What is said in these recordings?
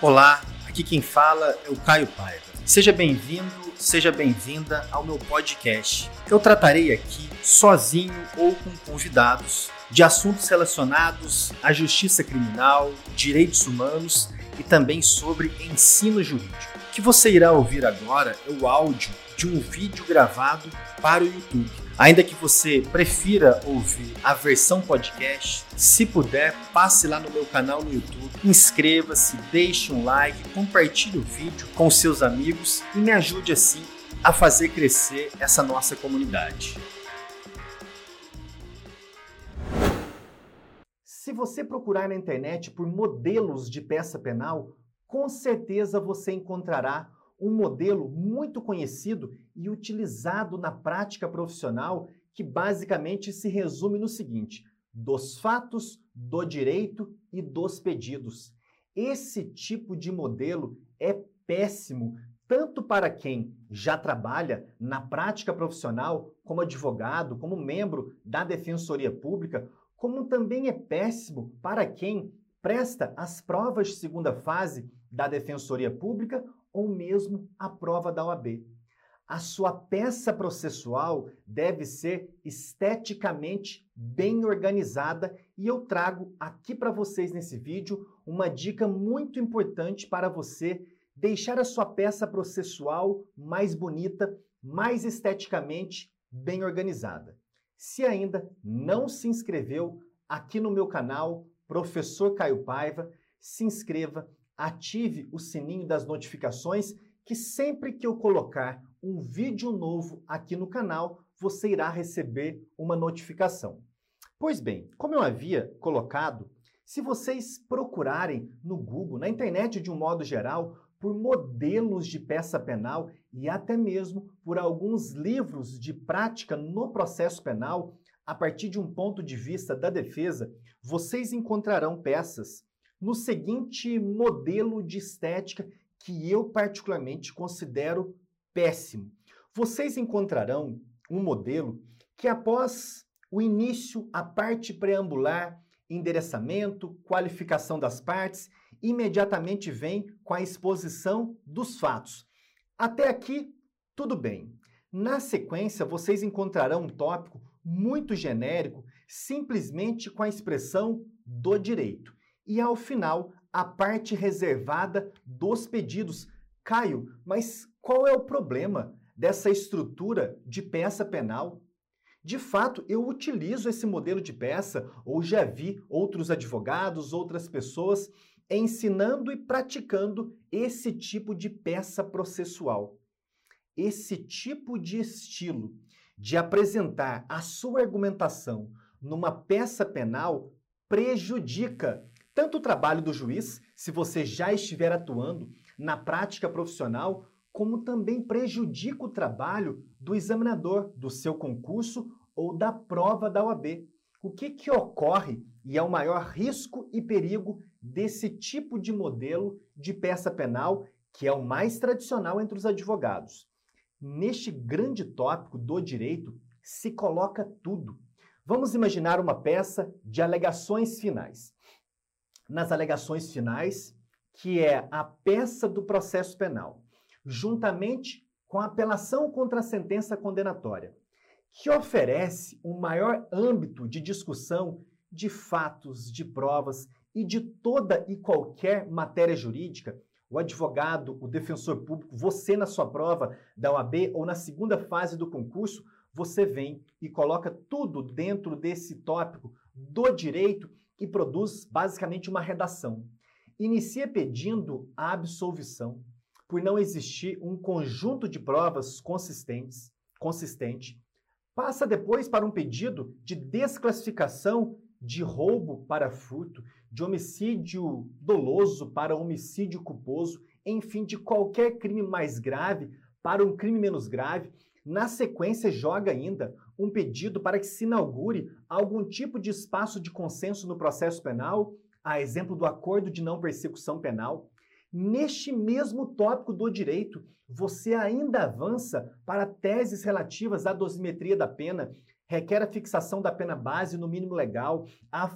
Olá, aqui quem fala é o Caio Paiva. Seja bem-vindo, seja bem-vinda ao meu podcast. Eu tratarei aqui, sozinho ou com convidados, de assuntos relacionados à justiça criminal, direitos humanos e também sobre ensino jurídico. Que você irá ouvir agora é o áudio de um vídeo gravado para o YouTube. Ainda que você prefira ouvir a versão podcast, se puder, passe lá no meu canal no YouTube, inscreva-se, deixe um like, compartilhe o vídeo com seus amigos e me ajude assim a fazer crescer essa nossa comunidade. Se você procurar na internet por modelos de peça penal, com certeza você encontrará um modelo muito conhecido e utilizado na prática profissional que basicamente se resume no seguinte: dos fatos, do direito e dos pedidos. Esse tipo de modelo é péssimo tanto para quem já trabalha na prática profissional como advogado, como membro da Defensoria Pública, como também é péssimo para quem presta as provas de segunda fase da Defensoria Pública ou mesmo a prova da OAB. A sua peça processual deve ser esteticamente bem organizada e eu trago aqui para vocês nesse vídeo uma dica muito importante para você deixar a sua peça processual mais bonita, mais esteticamente bem organizada. Se ainda não se inscreveu aqui no meu canal, Professor Caio Paiva, se inscreva, ative o sininho das notificações, que sempre que eu colocar um vídeo novo aqui no canal, você irá receber uma notificação. Pois bem, como eu havia colocado, se vocês procurarem no Google, na internet de um modo geral, por modelos de peça penal e até mesmo por alguns livros de prática no processo penal, a partir de um ponto de vista da defesa, vocês encontrarão peças no seguinte modelo de estética que eu particularmente considero péssimo. Vocês encontrarão um modelo que após o início, a parte preambular, endereçamento, qualificação das partes, imediatamente vem com a exposição dos fatos. Até aqui, tudo bem. Na sequência, vocês encontrarão um tópico muito genérico, simplesmente com a expressão do direito e ao final a parte reservada dos pedidos. Caio, mas qual é o problema dessa estrutura de peça penal? De fato, eu utilizo esse modelo de peça ou já vi outros advogados, outras pessoas ensinando e praticando esse tipo de peça processual. Esse tipo de estilo de apresentar a sua argumentação numa peça penal prejudica tanto o trabalho do juiz, se você já estiver atuando na prática profissional, como também prejudica o trabalho do examinador do seu concurso ou da prova da OAB. O que, que ocorre e é o maior risco e perigo desse tipo de modelo de peça penal, que é o mais tradicional entre os advogados? Neste grande tópico do direito se coloca tudo. Vamos imaginar uma peça de alegações finais nas alegações finais, que é a peça do processo penal, juntamente com a apelação contra a sentença condenatória, que oferece um maior âmbito de discussão de fatos, de provas e de toda e qualquer matéria jurídica. O advogado, o defensor público, você na sua prova da OAB ou na segunda fase do concurso, você vem e coloca tudo dentro desse tópico do direito e produz basicamente uma redação. Inicia pedindo a absolvição por não existir um conjunto de provas consistentes, consistente. Passa depois para um pedido de desclassificação de roubo para furto, de homicídio doloso para homicídio culposo, enfim, de qualquer crime mais grave para um crime menos grave. Na sequência, joga ainda um pedido para que se inaugure algum tipo de espaço de consenso no processo penal, a exemplo do acordo de não persecução penal. Neste mesmo tópico do direito, você ainda avança para teses relativas à dosimetria da pena, requer a fixação da pena base no mínimo legal, a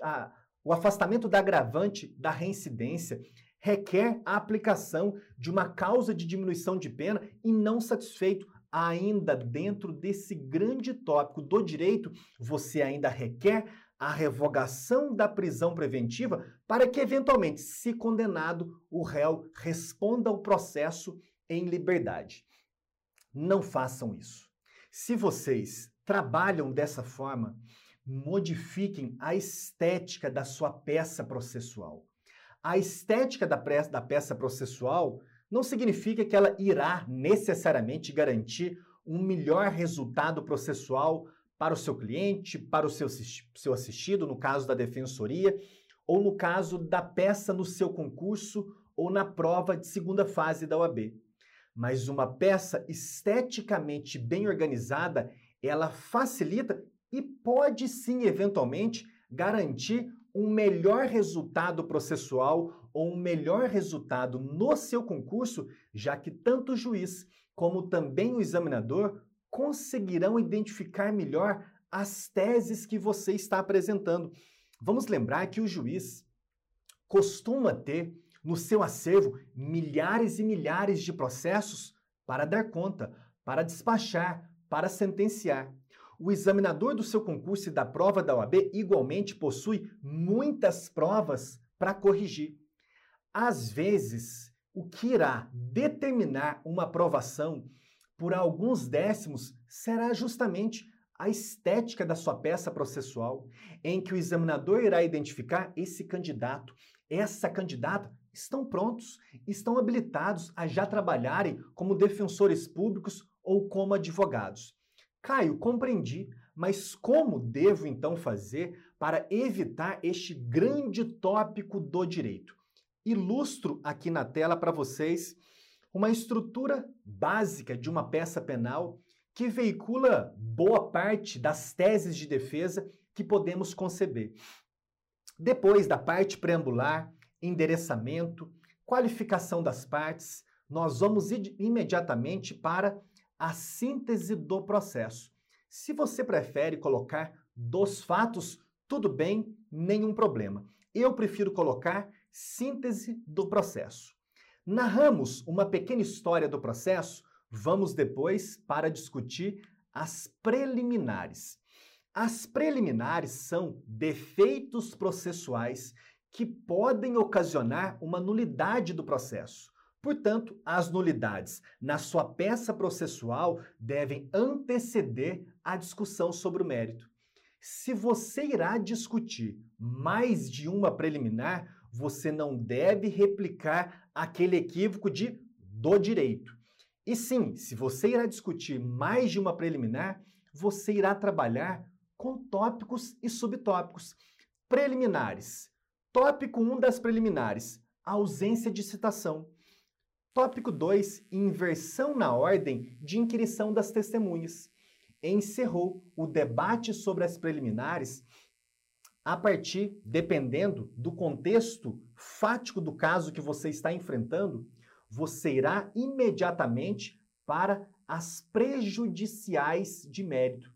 a, o afastamento da agravante da reincidência, requer a aplicação de uma causa de diminuição de pena e não satisfeito ainda dentro desse grande tópico do direito, você ainda requer a revogação da prisão preventiva para que, eventualmente, se condenado, o réu responda ao processo em liberdade. Não façam isso. Se vocês trabalham dessa forma, modifiquem a estética da sua peça processual. A estética da peça processual não significa que ela irá necessariamente garantir um melhor resultado processual para o seu cliente, para o seu, seu assistido, no caso da defensoria, ou no caso da peça no seu concurso ou na prova de segunda fase da OAB. Mas uma peça esteticamente bem organizada, ela facilita e pode sim, eventualmente, garantir um melhor resultado processual ou um melhor resultado no seu concurso, já que tanto o juiz como também o examinador conseguirão identificar melhor as teses que você está apresentando. Vamos lembrar que o juiz costuma ter no seu acervo milhares e milhares de processos para dar conta, para despachar, para sentenciar. O examinador do seu concurso e da prova da OAB igualmente possui muitas provas para corrigir. Às vezes, o que irá determinar uma aprovação por alguns décimos será justamente a estética da sua peça processual, em que o examinador irá identificar esse candidato, essa candidata estão prontos, estão habilitados a já trabalharem como defensores públicos ou como advogados. Caio, compreendi, mas como devo então fazer para evitar este grande tópico do direito? Ilustro aqui na tela para vocês uma estrutura básica de uma peça penal que veicula boa parte das teses de defesa que podemos conceber. Depois da parte preambular, endereçamento, qualificação das partes, nós vamos imediatamente para a síntese do processo. Se você prefere colocar dos fatos, tudo bem, nenhum problema. Eu prefiro colocar síntese do processo. Narramos uma pequena história do processo, vamos depois para discutir as preliminares. As preliminares são defeitos processuais que podem ocasionar uma nulidade do processo. Portanto, as nulidades na sua peça processual devem anteceder a discussão sobre o mérito. Se você irá discutir mais de uma preliminar, você não deve replicar aquele equívoco de do direito. E sim, se você irá discutir mais de uma preliminar, você irá trabalhar com tópicos e subtópicos. Preliminares. Tópico 1 das preliminares: ausência de citação. Tópico 2, inversão na ordem de inquirição das testemunhas. Encerrou o debate sobre as preliminares a partir, dependendo do contexto fático do caso que você está enfrentando, você irá imediatamente para as prejudiciais de mérito.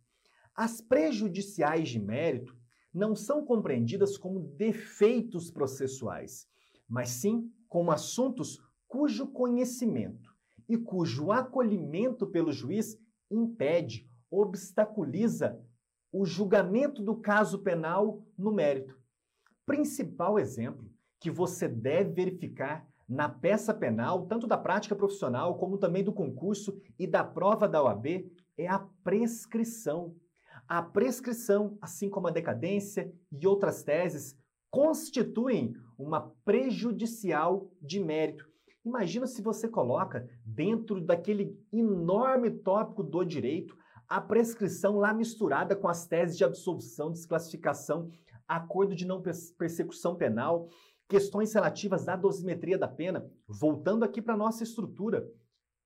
As prejudiciais de mérito não são compreendidas como defeitos processuais, mas sim como assuntos cujo conhecimento e cujo acolhimento pelo juiz impede, obstaculiza o julgamento do caso penal no mérito. Principal exemplo que você deve verificar na peça penal, tanto da prática profissional como também do concurso e da prova da OAB, é a prescrição. A prescrição, assim como a decadência e outras teses, constituem uma prejudicial de mérito Imagina se você coloca dentro daquele enorme tópico do direito a prescrição lá misturada com as teses de absolução, desclassificação, acordo de não persecução penal, questões relativas à dosimetria da pena. Voltando aqui para nossa estrutura.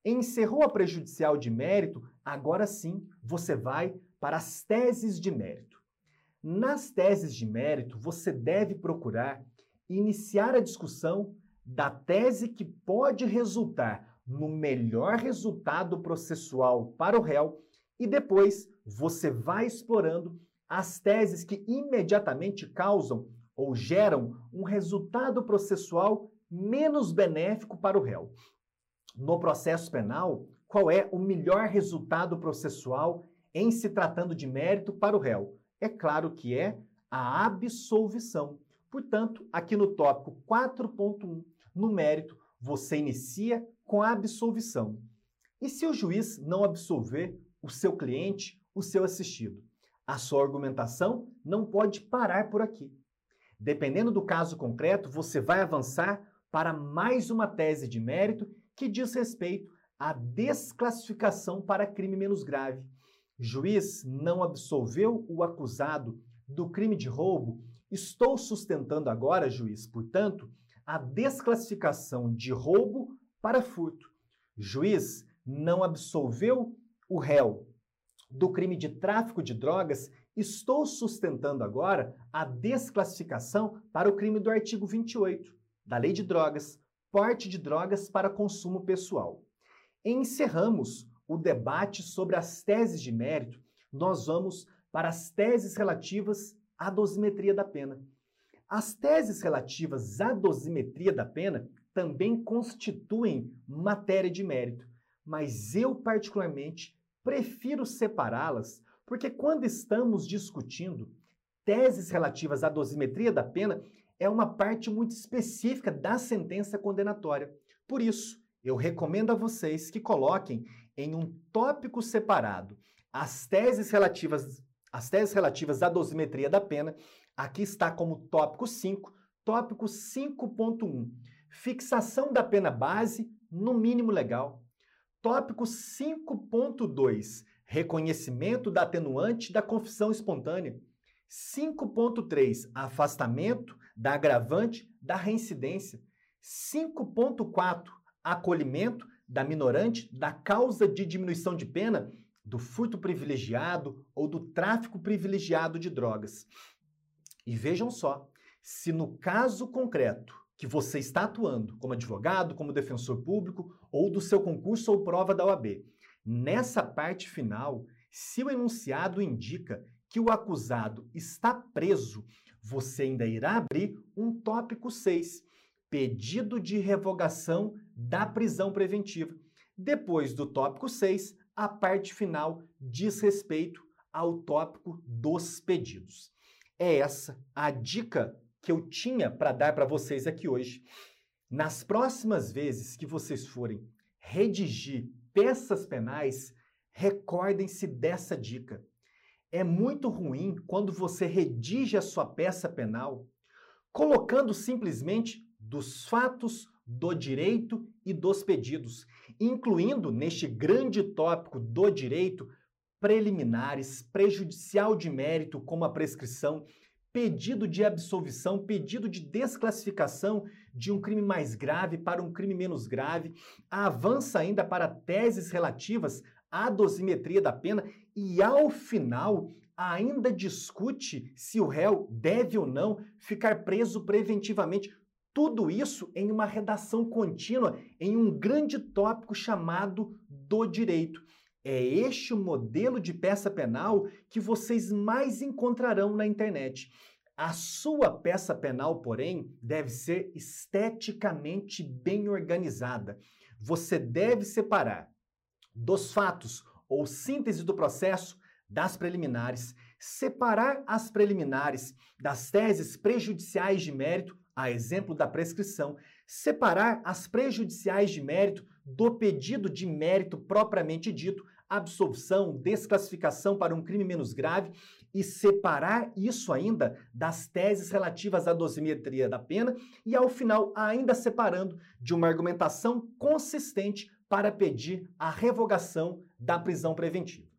Encerrou a prejudicial de mérito, agora sim você vai para as teses de mérito. Nas teses de mérito, você deve procurar iniciar a discussão da tese que pode resultar no melhor resultado processual para o réu e depois você vai explorando as teses que imediatamente causam ou geram um resultado processual menos benéfico para o réu. No processo penal, qual é o melhor resultado processual em se tratando de mérito para o réu? É claro que é a absolvição. Portanto, aqui no tópico 4.1, no mérito, você inicia com a absolvição. E se o juiz não absolver o seu cliente, o seu assistido? A sua argumentação não pode parar por aqui. Dependendo do caso concreto, você vai avançar para mais uma tese de mérito que diz respeito à desclassificação para crime menos grave. Juiz não absolveu o acusado do crime de roubo. Estou sustentando agora, juiz, portanto, a desclassificação de roubo para furto. Juiz não absolveu o réu do crime de tráfico de drogas. Estou sustentando agora a desclassificação para o crime do artigo 28 da Lei de Drogas, porte de drogas para consumo pessoal. Encerramos o debate sobre as teses de mérito. Nós vamos para as teses relativas à dosimetria da pena. As teses relativas à dosimetria da pena também constituem matéria de mérito, mas eu, particularmente, prefiro separá-las porque, quando estamos discutindo teses relativas à dosimetria da pena, é uma parte muito específica da sentença condenatória. Por isso, eu recomendo a vocês que coloquem em um tópico separado as teses relativas, as teses relativas à dosimetria da pena. Aqui está como tópico 5, tópico 5.1, fixação da pena base no mínimo legal. Tópico 5.2, reconhecimento da atenuante da confissão espontânea. 5.3, afastamento da agravante da reincidência. 5.4, acolhimento da minorante da causa de diminuição de pena do furto privilegiado ou do tráfico privilegiado de drogas. E vejam só, se no caso concreto que você está atuando como advogado, como defensor público ou do seu concurso ou prova da OAB, nessa parte final, se o enunciado indica que o acusado está preso, você ainda irá abrir um tópico 6, pedido de revogação da prisão preventiva. Depois do tópico 6, a parte final diz respeito ao tópico dos pedidos. É essa a dica que eu tinha para dar para vocês aqui hoje. Nas próximas vezes que vocês forem redigir peças penais, recordem-se dessa dica. É muito ruim quando você redige a sua peça penal colocando simplesmente dos fatos, do direito e dos pedidos, incluindo neste grande tópico do direito preliminares, prejudicial de mérito, como a prescrição, pedido de absolvição, pedido de desclassificação de um crime mais grave para um crime menos grave, avança ainda para teses relativas à dosimetria da pena e, ao final, ainda discute se o réu deve ou não ficar preso preventivamente. Tudo isso em uma redação contínua, em um grande tópico chamado do direito. É este o modelo de peça penal que vocês mais encontrarão na internet. A sua peça penal, porém, deve ser esteticamente bem organizada. Você deve separar dos fatos ou síntese do processo das preliminares, separar as preliminares das teses prejudiciais de mérito, a exemplo da prescrição, separar as prejudiciais de mérito do pedido de mérito propriamente dito, absolvição, desclassificação para um crime menos grave e separar isso ainda das teses relativas à dosimetria da pena e, ao final, ainda separando de uma argumentação consistente para pedir a revogação da prisão preventiva.